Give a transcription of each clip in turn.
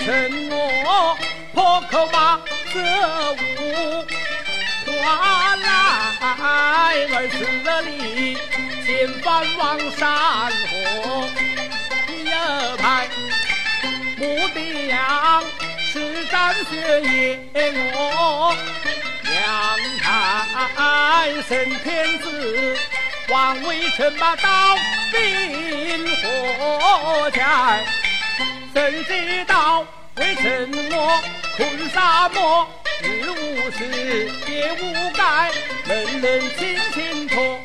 为承诺破口骂这无话来，而是里前方往山河一派，目的呀是沾血液我阳台升天子。王微臣把刀兵火柴，谁知道为臣我困沙漠，日无时夜无改，人人清清楚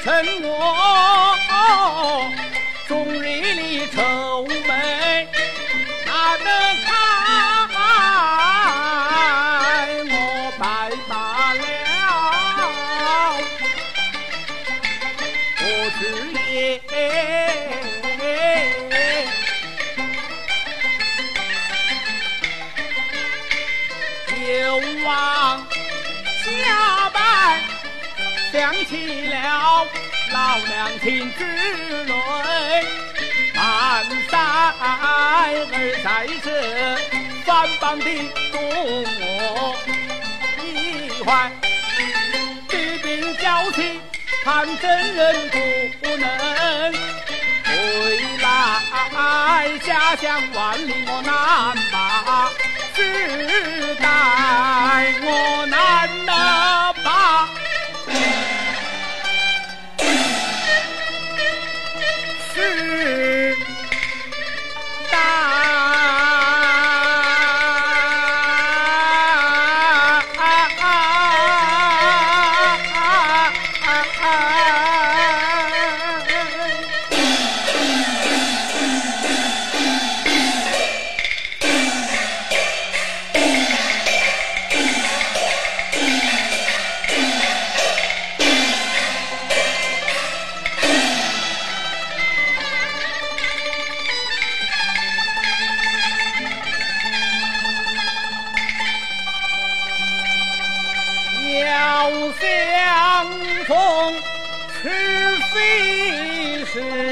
微臣我终日里愁眉，哪能开？我白发了，不知也。想起了老娘亲之泪，满腮儿在这翻榜的中我一怀，举兵交起，看真人不能回来，家乡万里我难把，只待我是。